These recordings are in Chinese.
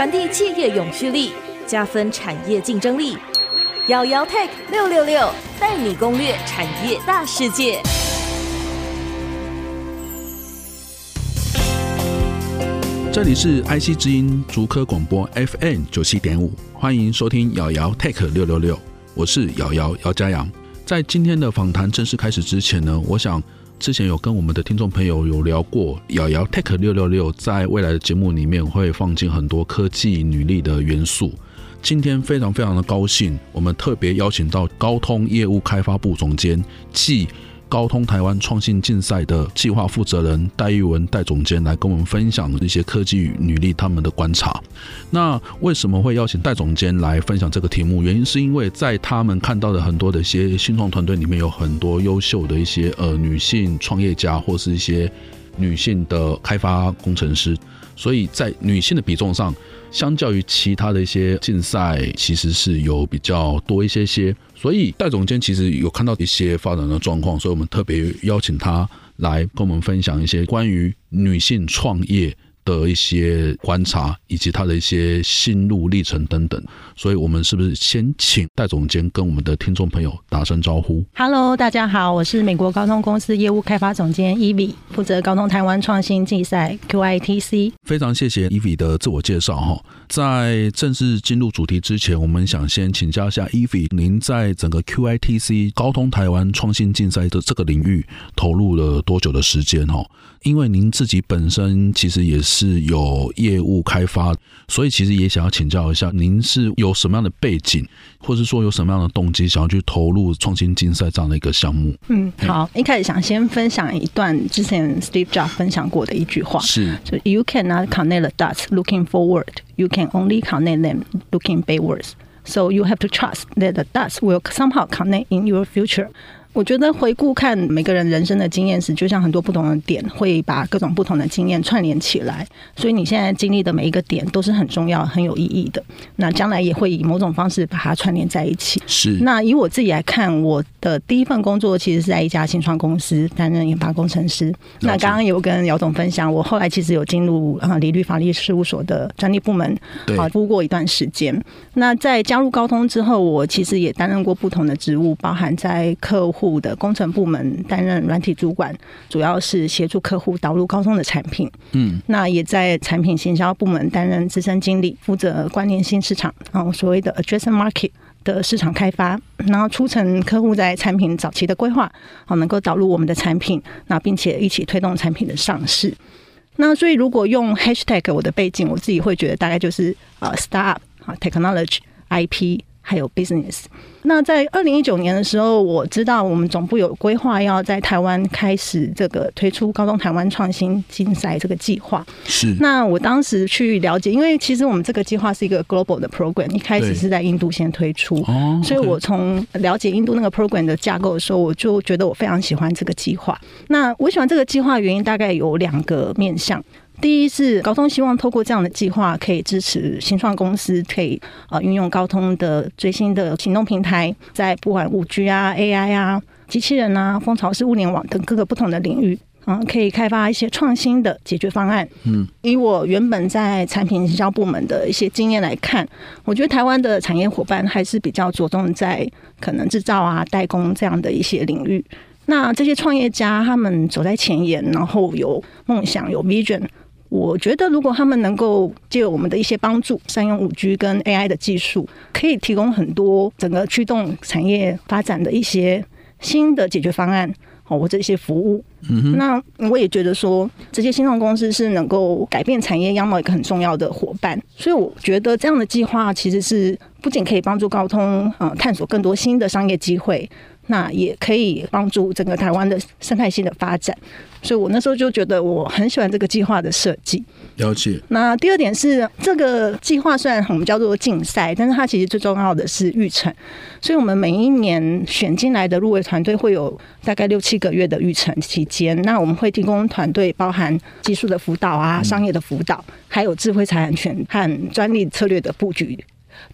传递企业永续力，加分产业竞争力。姚姚 Tech 六六六带你攻略产业大世界。这里是 IC 之音竹科广播 FM 九七点五，欢迎收听姚姚 Tech 六六六，我是姚姚姚佳阳。在今天的访谈正式开始之前呢，我想。之前有跟我们的听众朋友有聊过，瑶瑶 Tech 六六六在未来的节目里面会放进很多科技女力的元素。今天非常非常的高兴，我们特别邀请到高通业务开发部总监暨。高通台湾创新竞赛的计划负责人戴玉文戴总监来跟我们分享一些科技与女力他们的观察。那为什么会邀请戴总监来分享这个题目？原因是因为在他们看到的很多的一些新创团队里面，有很多优秀的一些呃女性创业家，或是一些女性的开发工程师，所以在女性的比重上。相较于其他的一些竞赛，其实是有比较多一些些，所以戴总监其实有看到一些发展的状况，所以我们特别邀请他来跟我们分享一些关于女性创业的一些观察，以及他的一些心路历程等等，所以我们是不是先请戴总监跟我们的听众朋友打声招呼？Hello，大家好，我是美国高通公司业务开发总监 Evie，负责高通台湾创新竞赛 QITC。非常谢谢 Evie 的自我介绍哈，在正式进入主题之前，我们想先请教一下 Evie，您在整个 QITC 高通台湾创新竞赛的这个领域投入了多久的时间哈？因为您自己本身其实也是有业务开发，所以其实也想要请教一下，您是有什么样的背景，或是说有什么样的动机，想要去投入创新竞赛这样的一个项目？嗯，好，一开始想先分享一段之前 Steve Jobs 分享过的一句话，是，就 You cannot connect the dots looking forward, you can only connect them looking backwards. So you have to trust that the dots will somehow connect in your future. 我觉得回顾看每个人人生的经验时，就像很多不同的点会把各种不同的经验串联起来，所以你现在经历的每一个点都是很重要、很有意义的。那将来也会以某种方式把它串联在一起。是。那以我自己来看，我的第一份工作其实是在一家新创公司担任研发工程师。那刚刚有跟姚总分享，我后来其实有进入啊理律法律事务所的专利部门，啊服务过一段时间。那在加入高通之后，我其实也担任过不同的职务，包含在客户。户的工程部门担任软体主管，主要是协助客户导入高通的产品。嗯，那也在产品行销部门担任资深经理，负责关联新市场，然后所谓的 adjacent market 的市场开发，然后促成客户在产品早期的规划，好能够导入我们的产品，那并且一起推动产品的上市。那所以如果用 hashtag 我的背景，我自己会觉得大概就是呃 startup 啊 technology IP。还有 business。那在二零一九年的时候，我知道我们总部有规划要在台湾开始这个推出高中台湾创新竞赛这个计划。是。那我当时去了解，因为其实我们这个计划是一个 global 的 program，一开始是在印度先推出。哦。所以我从了解印度那个 program 的架构的时候，我就觉得我非常喜欢这个计划。那我喜欢这个计划原因大概有两个面向。第一是高通希望透过这样的计划，可以支持新创公司可以呃运用高通的最新的行动平台，在不管五 G 啊、AI 啊、机器人啊、蜂巢式物联网等各个不同的领域，嗯，可以开发一些创新的解决方案。嗯，以我原本在产品营销部门的一些经验来看，我觉得台湾的产业伙伴还是比较着重在可能制造啊、代工这样的一些领域。那这些创业家他们走在前沿，然后有梦想、有 vision。我觉得，如果他们能够借我们的一些帮助，善用五 G 跟 AI 的技术，可以提供很多整个驱动产业发展的一些新的解决方案，哦，或者一些服务。那我也觉得说，这些新创公司是能够改变产业样貌一个很重要的伙伴。所以，我觉得这样的计划其实是不仅可以帮助高通啊探索更多新的商业机会。那也可以帮助整个台湾的生态系的发展，所以我那时候就觉得我很喜欢这个计划的设计。了解。那第二点是，这个计划虽然我们叫做竞赛，但是它其实最重要的是预成。所以我们每一年选进来的入围团队会有大概六七个月的预成期间，那我们会提供团队包含技术的辅导啊、商业的辅导，还有智慧财产权和专利策略的布局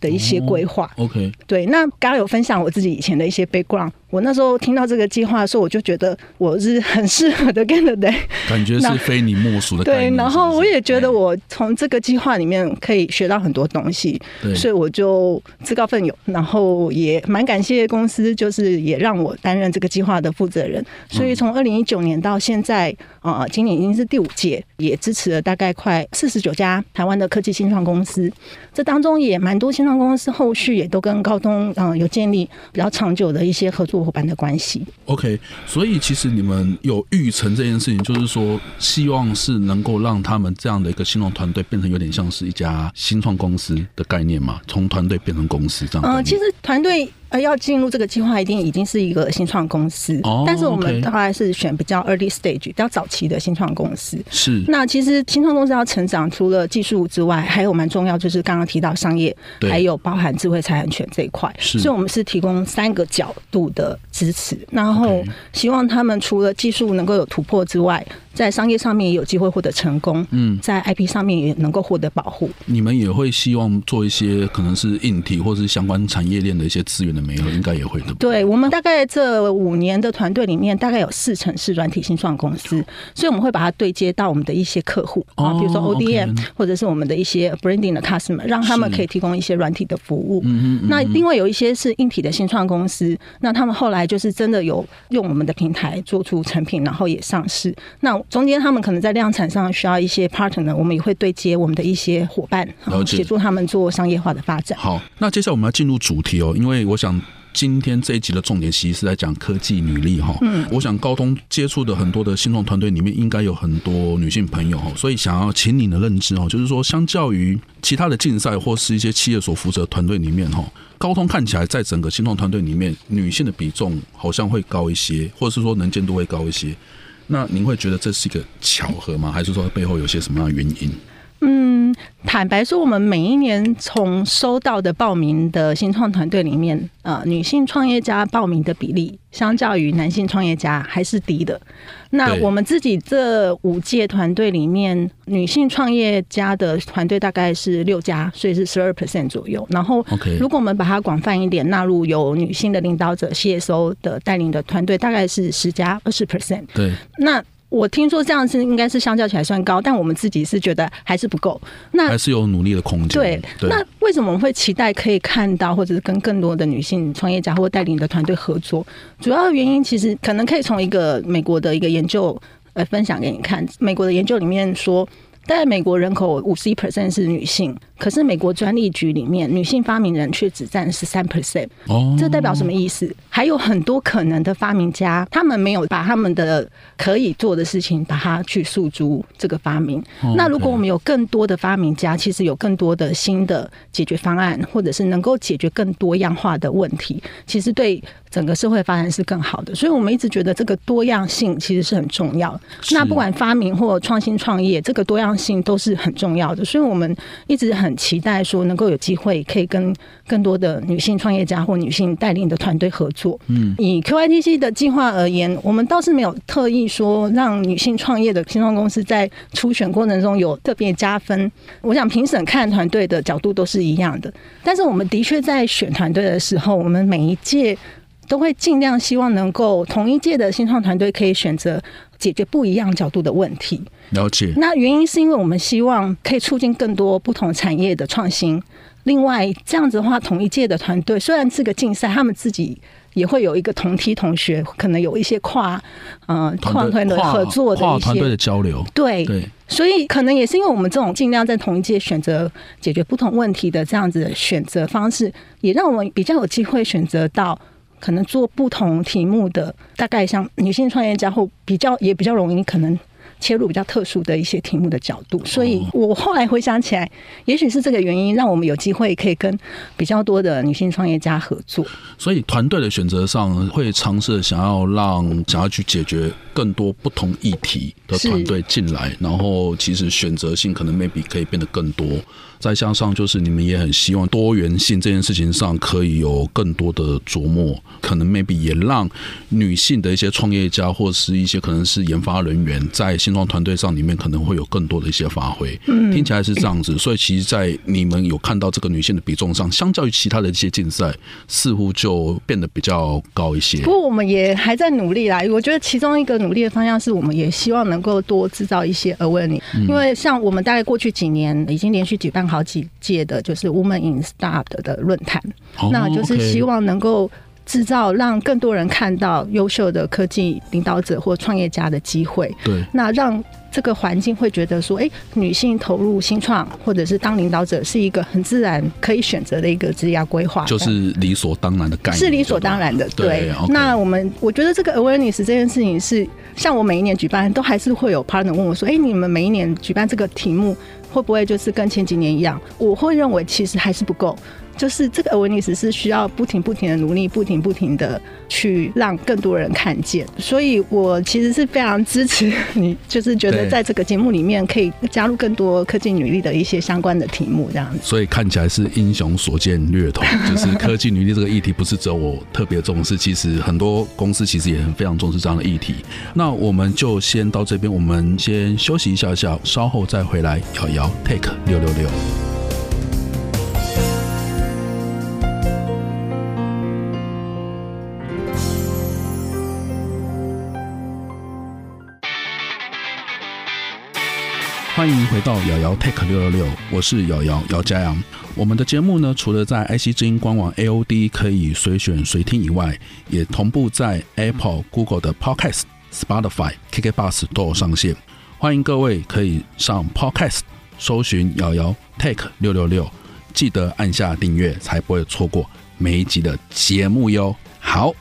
的一些规划。OK。对，那刚刚有分享我自己以前的一些 background。我那时候听到这个计划的时候，我就觉得我是很适合的 candidate，感觉是非你莫属的概念。对，然后我也觉得我从这个计划里面可以学到很多东西，对，所以我就自告奋勇，然后也蛮感谢公司，就是也让我担任这个计划的负责人。所以从二零一九年到现在，啊、呃，今年已经是第五届，也支持了大概快四十九家台湾的科技新创公司。这当中也蛮多新创公司后续也都跟高通嗯、呃、有建立比较长久的一些合作。伙伴的关系，OK，所以其实你们有预成这件事情，就是说希望是能够让他们这样的一个新创团队变成有点像是一家新创公司的概念嘛，从团队变成公司这样。嗯，其实团队。呃，要进入这个计划，一定已经是一个新创公司。哦，但是我们大概是选比较 early stage、比较早期的新创公司。是。那其实新创公司要成长，除了技术之外，还有蛮重要，就是刚刚提到商业，还有包含智慧财产权这一块。是。所以我们是提供三个角度的支持，然后希望他们除了技术能够有突破之外。在商业上面也有机会获得成功，嗯，在 IP 上面也能够获得保护。你们也会希望做一些可能是硬体或是相关产业链的一些资源的媒合，应该也会的。对，我们大概这五年的团队里面，大概有四成是软体新创公司，所以我们会把它对接到我们的一些客户啊，比如说 ODM 或者是我们的一些 branding 的 customer，让他们可以提供一些软体的服务。嗯嗯。那另外有一些是硬体的新创公司，那他们后来就是真的有用我们的平台做出成品，然后也上市。那中间他们可能在量产上需要一些 partner，我们也会对接我们的一些伙伴，协助他们做商业化的发展。好，那接下来我们要进入主题哦，因为我想今天这一集的重点其实是在讲科技女力哈。嗯，我想高通接触的很多的新创团队里面，应该有很多女性朋友哈，所以想要请你的认知哦，就是说，相较于其他的竞赛或是一些企业所负责团队里面哈，高通看起来在整个新创团队里面，女性的比重好像会高一些，或者是说能见度会高一些。那您会觉得这是一个巧合吗？还是说背后有些什么样的原因？嗯，坦白说，我们每一年从收到的报名的新创团队里面，呃，女性创业家报名的比例，相较于男性创业家还是低的。那我们自己这五届团队里面，女性创业家的团队大概是六家，所以是十二 percent 左右。然后，如果我们把它广泛一点，纳入有女性的领导者 CSO 的带领的团队，大概是十家二十 percent。对，那。我听说这样是应该是相较起来算高，但我们自己是觉得还是不够。那还是有努力的空间。对，那为什么我们会期待可以看到，或者是跟更多的女性创业家或带领的团队合作？主要的原因其实可能可以从一个美国的一个研究来分享给你看。美国的研究里面说。在美国人口五十一 percent 是女性，可是美国专利局里面女性发明人却只占十三 percent。哦，这代表什么意思？还有很多可能的发明家，他们没有把他们的可以做的事情，把它去诉诸这个发明。那如果我们有更多的发明家，其实有更多的新的解决方案，或者是能够解决更多样化的问题，其实对。整个社会发展是更好的，所以我们一直觉得这个多样性其实是很重要。那不管发明或创新创业，这个多样性都是很重要的。所以我们一直很期待说能够有机会可以跟更多的女性创业家或女性带领的团队合作。嗯，以 QITC 的计划而言，我们倒是没有特意说让女性创业的新创公司在初选过程中有特别加分。我想评审看团队的角度都是一样的，但是我们的确在选团队的时候，我们每一届。都会尽量希望能够同一届的新创团队可以选择解决不一样角度的问题。了解。那原因是因为我们希望可以促进更多不同产业的创新。另外，这样子的话，同一届的团队虽然是个竞赛，他们自己也会有一个同梯同学，可能有一些跨呃跨团的合作的一些团队的交流。对对。所以可能也是因为我们这种尽量在同一届选择解决不同问题的这样子的选择方式，也让我们比较有机会选择到。可能做不同题目的，大概像女性创业家或比较也比较容易可能切入比较特殊的一些题目的角度，所以我后来回想起来，也许是这个原因，让我们有机会可以跟比较多的女性创业家合作。所以团队的选择上，会尝试想要让想要去解决更多不同议题的团队进来，然后其实选择性可能 maybe 可以变得更多。再加上就是你们也很希望多元性这件事情上可以有更多的琢磨，可能 maybe 也让女性的一些创业家或是一些可能是研发人员在。新创团队上里面可能会有更多的一些发挥。嗯，听起来是这样子，所以其实，在你们有看到这个女性的比重上，相较于其他的一些竞赛，似乎就变得比较高一些。不过我们也还在努力啦。我觉得其中一个努力的方向是我们也希望能够多制造一些 awareness，因为像我们大概过去几年已经连续举办好几届的，就是 Women in Startup 的论坛，那就是希望能够。制造让更多人看到优秀的科技领导者或创业家的机会。对，那让这个环境会觉得说，哎、欸，女性投入新创或者是当领导者是一个很自然可以选择的一个职业规划，就是理所当然的概念，是理所当然的。对，那我们我觉得这个 awareness 这件事情是，像我每一年举办，都还是会有 partner 问我说，哎、欸，你们每一年举办这个题目会不会就是跟前几年一样？我会认为其实还是不够。就是这个 awareness 是需要不停不停的努力，不停不停的去让更多人看见。所以我其实是非常支持你，就是觉得在这个节目里面可以加入更多科技女力的一些相关的题目，这样子。所以看起来是英雄所见略同，就是科技女力这个议题不是只有我特别重视，其实很多公司其实也很非常重视这样的议题。那我们就先到这边，我们先休息一下下，稍后再回来。瑶瑶 Take 六六六。欢迎回到瑶瑶 Tech 六六六，我是瑶瑶姚佳阳。我们的节目呢，除了在 IC 之音官网 AOD 可以随选随听以外，也同步在 Apple、Google 的 Podcast、Spotify、KKBox 都有上线。欢迎各位可以上 Podcast 搜寻瑶瑶 take 六六六，记得按下订阅，才不会错过每一集的节目哟。好。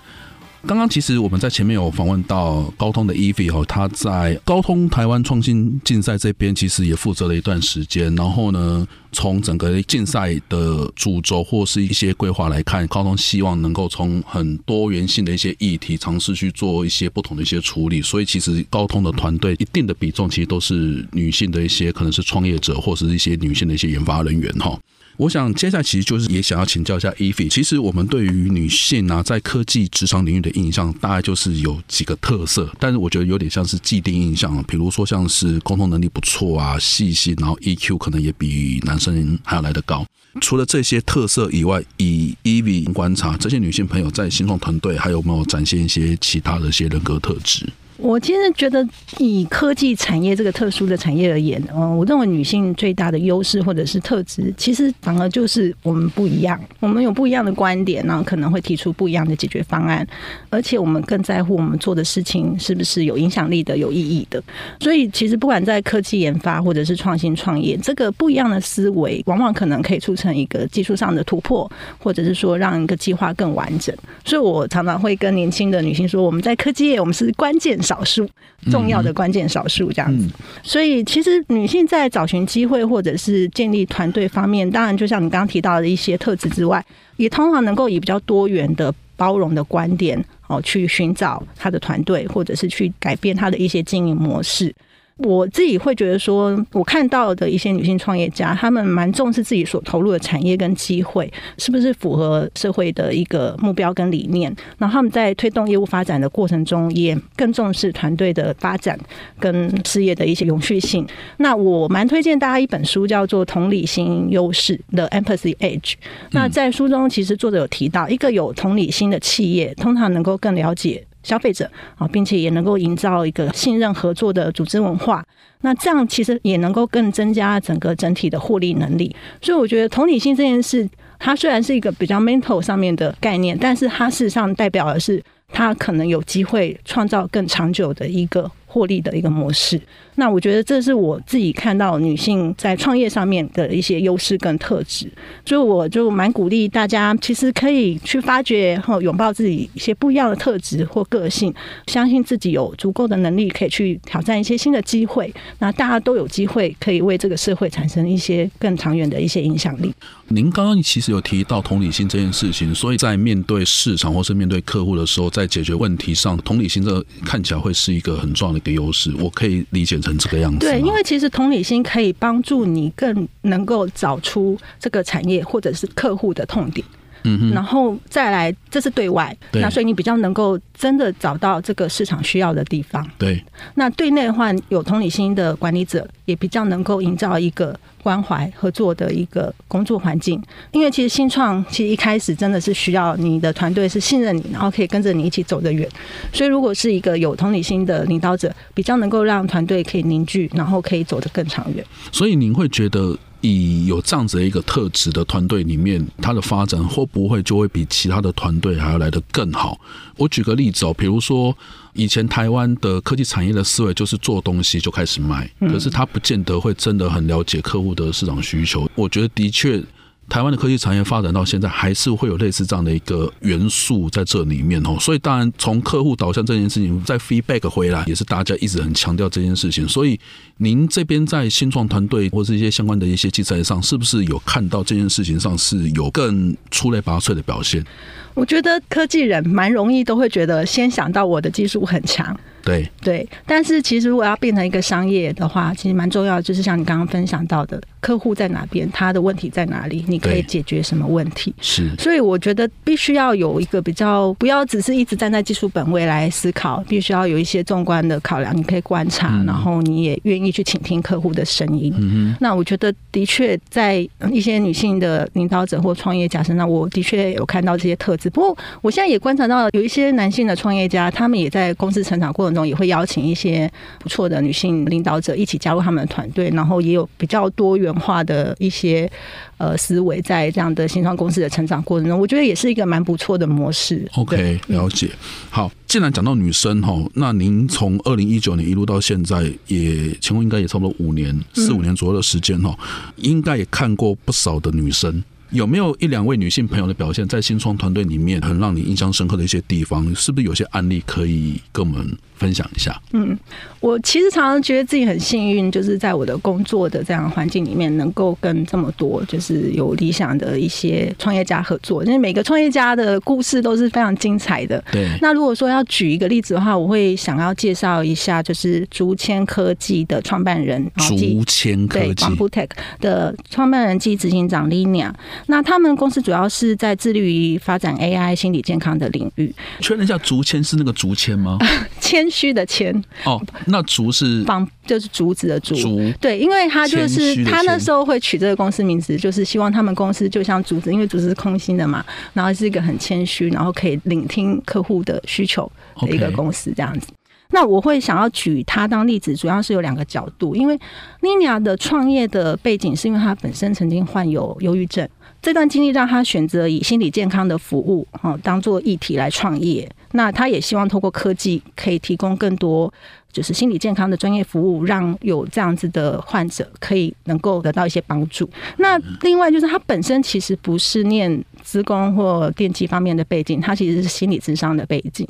刚刚其实我们在前面有访问到高通的 e v 哦，他在高通台湾创新竞赛这边其实也负责了一段时间。然后呢，从整个竞赛的主轴或是一些规划来看，高通希望能够从很多元性的一些议题尝试去做一些不同的一些处理。所以其实高通的团队一定的比重其实都是女性的一些可能是创业者或是一些女性的一些研发人员哈。我想接下来其实就是也想要请教一下 evi 其实我们对于女性啊在科技职场领域的印象大概就是有几个特色，但是我觉得有点像是既定印象，比如说像是沟通能力不错啊、细心，然后 EQ 可能也比男生还要来得高。除了这些特色以外，以 Evie 观察这些女性朋友在新创团队还有没有展现一些其他的一些人格特质？我其实觉得，以科技产业这个特殊的产业而言，嗯，我认为女性最大的优势或者是特质，其实反而就是我们不一样，我们有不一样的观点，然后可能会提出不一样的解决方案，而且我们更在乎我们做的事情是不是有影响力的、有意义的。所以，其实不管在科技研发或者是创新创业，这个不一样的思维，往往可能可以促成一个技术上的突破，或者是说让一个计划更完整。所以我常常会跟年轻的女性说，我们在科技业，我们是关键。少数重要的关键少数这样子，所以其实女性在找寻机会或者是建立团队方面，当然就像你刚刚提到的一些特质之外，也通常能够以比较多元的包容的观点哦，去寻找她的团队，或者是去改变她的一些经营模式。我自己会觉得说，我看到的一些女性创业家，她们蛮重视自己所投入的产业跟机会是不是符合社会的一个目标跟理念。然后他们在推动业务发展的过程中，也更重视团队的发展跟事业的一些永续性。那我蛮推荐大家一本书，叫做《同理心优势》的 Empathy Edge。那在书中，其实作者有提到，一个有同理心的企业，通常能够更了解。消费者啊，并且也能够营造一个信任合作的组织文化，那这样其实也能够更增加整个整体的获利能力。所以我觉得同理心这件事，它虽然是一个比较 mental 上面的概念，但是它事实上代表的是，它可能有机会创造更长久的一个获利的一个模式。那我觉得这是我自己看到女性在创业上面的一些优势跟特质，所以我就蛮鼓励大家，其实可以去发掘和拥抱自己一些不一样的特质或个性，相信自己有足够的能力可以去挑战一些新的机会。那大家都有机会可以为这个社会产生一些更长远的一些影响力。您刚刚其实有提到同理心这件事情，所以在面对市场或是面对客户的时候，在解决问题上，同理心这看起来会是一个很重要的个优势。我可以理解。成这个样子，对，因为其实同理心可以帮助你更能够找出这个产业或者是客户的痛点。嗯，然后再来，这是对外，对，那所以你比较能够真的找到这个市场需要的地方。对，那对内的话，有同理心的管理者也比较能够营造一个关怀合作的一个工作环境。因为其实新创其实一开始真的是需要你的团队是信任你，然后可以跟着你一起走得远。所以如果是一个有同理心的领导者，比较能够让团队可以凝聚，然后可以走得更长远。所以您会觉得？以有这样子的一个特质的团队里面，它的发展会不会就会比其他的团队还要来得更好？我举个例子哦，比如说以前台湾的科技产业的思维就是做东西就开始卖，可是他不见得会真的很了解客户的市场需求。我觉得的确。台湾的科技产业发展到现在，还是会有类似这样的一个元素在这里面哦。所以，当然从客户导向这件事情在 feedback 回来，也是大家一直很强调这件事情。所以，您这边在新创团队或者一些相关的一些机制上，是不是有看到这件事情上是有更出类拔萃的表现？我觉得科技人蛮容易都会觉得先想到我的技术很强。对对，但是其实如果要变成一个商业的话，其实蛮重要的，就是像你刚刚分享到的，客户在哪边，他的问题在哪里，你可以解决什么问题？是，所以我觉得必须要有一个比较，不要只是一直站在技术本位来思考，必须要有一些纵观的考量。你可以观察，嗯、然后你也愿意去倾听客户的声音。嗯哼，那我觉得的确在一些女性的领导者或创业家身上，我的确有看到这些特质。不过我现在也观察到有一些男性的创业家，他们也在公司成长过程中也会邀请一些不错的女性领导者一起加入他们的团队，然后也有比较多元化的一些呃思维在这样的新创公司的成长过程中，我觉得也是一个蛮不错的模式。OK，了解。好，既然讲到女生哈，那您从二零一九年一路到现在，也前后应该也差不多五年四五年左右的时间哈，应该也看过不少的女生。有没有一两位女性朋友的表现，在新创团队里面很让你印象深刻的一些地方？是不是有些案例可以跟我们分享一下？嗯，我其实常常觉得自己很幸运，就是在我的工作的这样环境里面，能够跟这么多就是有理想的一些创业家合作。因为每个创业家的故事都是非常精彩的。对。那如果说要举一个例子的话，我会想要介绍一下，就是竹签科技的创办人，竹签科技对 Bamboo Tech 的创办人暨执行长 Linia。那他们公司主要是在致力于发展 AI 心理健康的领域。确认一下，竹签是那个竹签吗？谦虚的谦哦，那竹是绑，就是竹子的竹。竹对，因为他就是他那时候会取这个公司名字，就是希望他们公司就像竹子，因为竹子是空心的嘛，然后是一个很谦虚，然后可以聆听客户的需求的一个公司这样子。那我会想要举他当例子，主要是有两个角度，因为 Linia 的创业的背景是因为他本身曾经患有忧郁症。这段经历让他选择以心理健康的服务哈当做议题来创业。那他也希望透过科技可以提供更多就是心理健康的专业服务，让有这样子的患者可以能够得到一些帮助。那另外就是他本身其实不是念。资工或电机方面的背景，他其实是心理智商的背景，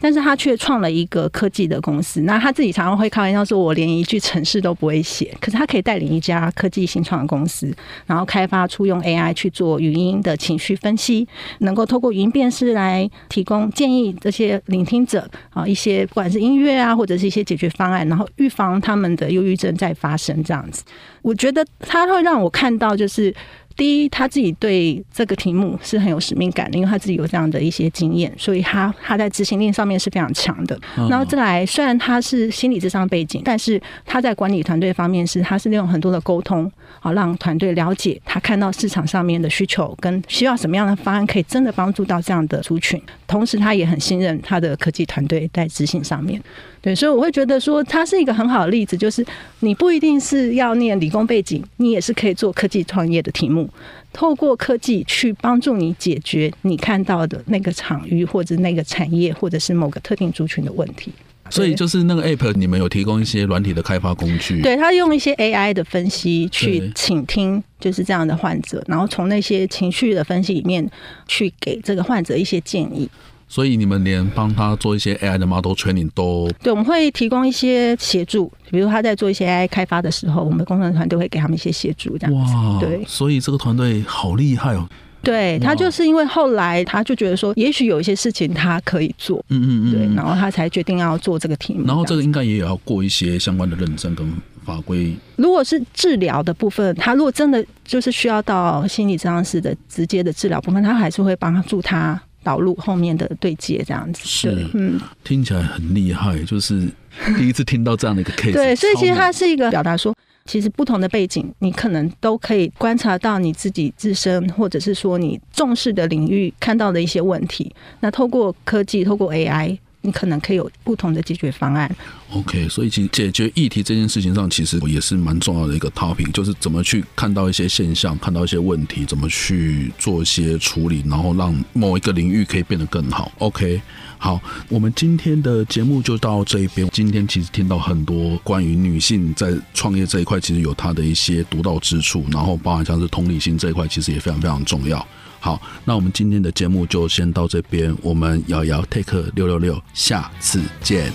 但是他却创了一个科技的公司。那他自己常常会开玩笑说：“我连一句程式都不会写。”可是他可以带领一家科技新创的公司，然后开发出用 AI 去做语音的情绪分析，能够透过语音辨识来提供建议这些聆听者啊一些不管是音乐啊或者是一些解决方案，然后预防他们的忧郁症再发生。这样子，我觉得他会让我看到就是。第一，他自己对这个题目是很有使命感的，因为他自己有这样的一些经验，所以他他在执行力上面是非常强的。然后再来，虽然他是心理智商背景，但是他在管理团队方面是他是利用很多的沟通，好让团队了解他看到市场上面的需求跟需要什么样的方案，可以真的帮助到这样的族群。同时，他也很信任他的科技团队在执行上面。对，所以我会觉得说，他是一个很好的例子，就是你不一定是要念理工背景，你也是可以做科技创业的题目，透过科技去帮助你解决你看到的那个场域或者那个产业或者是某个特定族群的问题。所以就是那个 App，你们有提供一些软体的开发工具？对，他用一些 AI 的分析去倾听，就是这样的患者，然后从那些情绪的分析里面去给这个患者一些建议。所以你们连帮他做一些 AI 的 model training 都对，我们会提供一些协助，比如他在做一些 AI 开发的时候，我们的工程团队会给他们一些协助，这样子。哇，对，所以这个团队好厉害哦。对，他就是因为后来他就觉得说，也许有一些事情他可以做，嗯嗯嗯，对，然后他才决定要做这个题目。然后这个应该也有要过一些相关的认证跟法规？如果是治疗的部分，他如果真的就是需要到心理治疗师的直接的治疗部分，他还是会帮助他导入后面的对接这样子。是，嗯，听起来很厉害，就是第一次听到这样的一个 case。对，所以其实它是一个表达说，其实不同的背景，你可能都可以观察到你自己自身，或者是说你重视的领域看到的一些问题。那透过科技，透过 AI。你可能可以有不同的解决方案。OK，所以其实解决议题这件事情上，其实也是蛮重要的一个 topic，就是怎么去看到一些现象，看到一些问题，怎么去做一些处理，然后让某一个领域可以变得更好。OK，好，我们今天的节目就到这一边。今天其实听到很多关于女性在创业这一块，其实有她的一些独到之处，然后包含像是同理心这一块，其实也非常非常重要。好，那我们今天的节目就先到这边，我们瑶瑶 Take 六六六，下次见。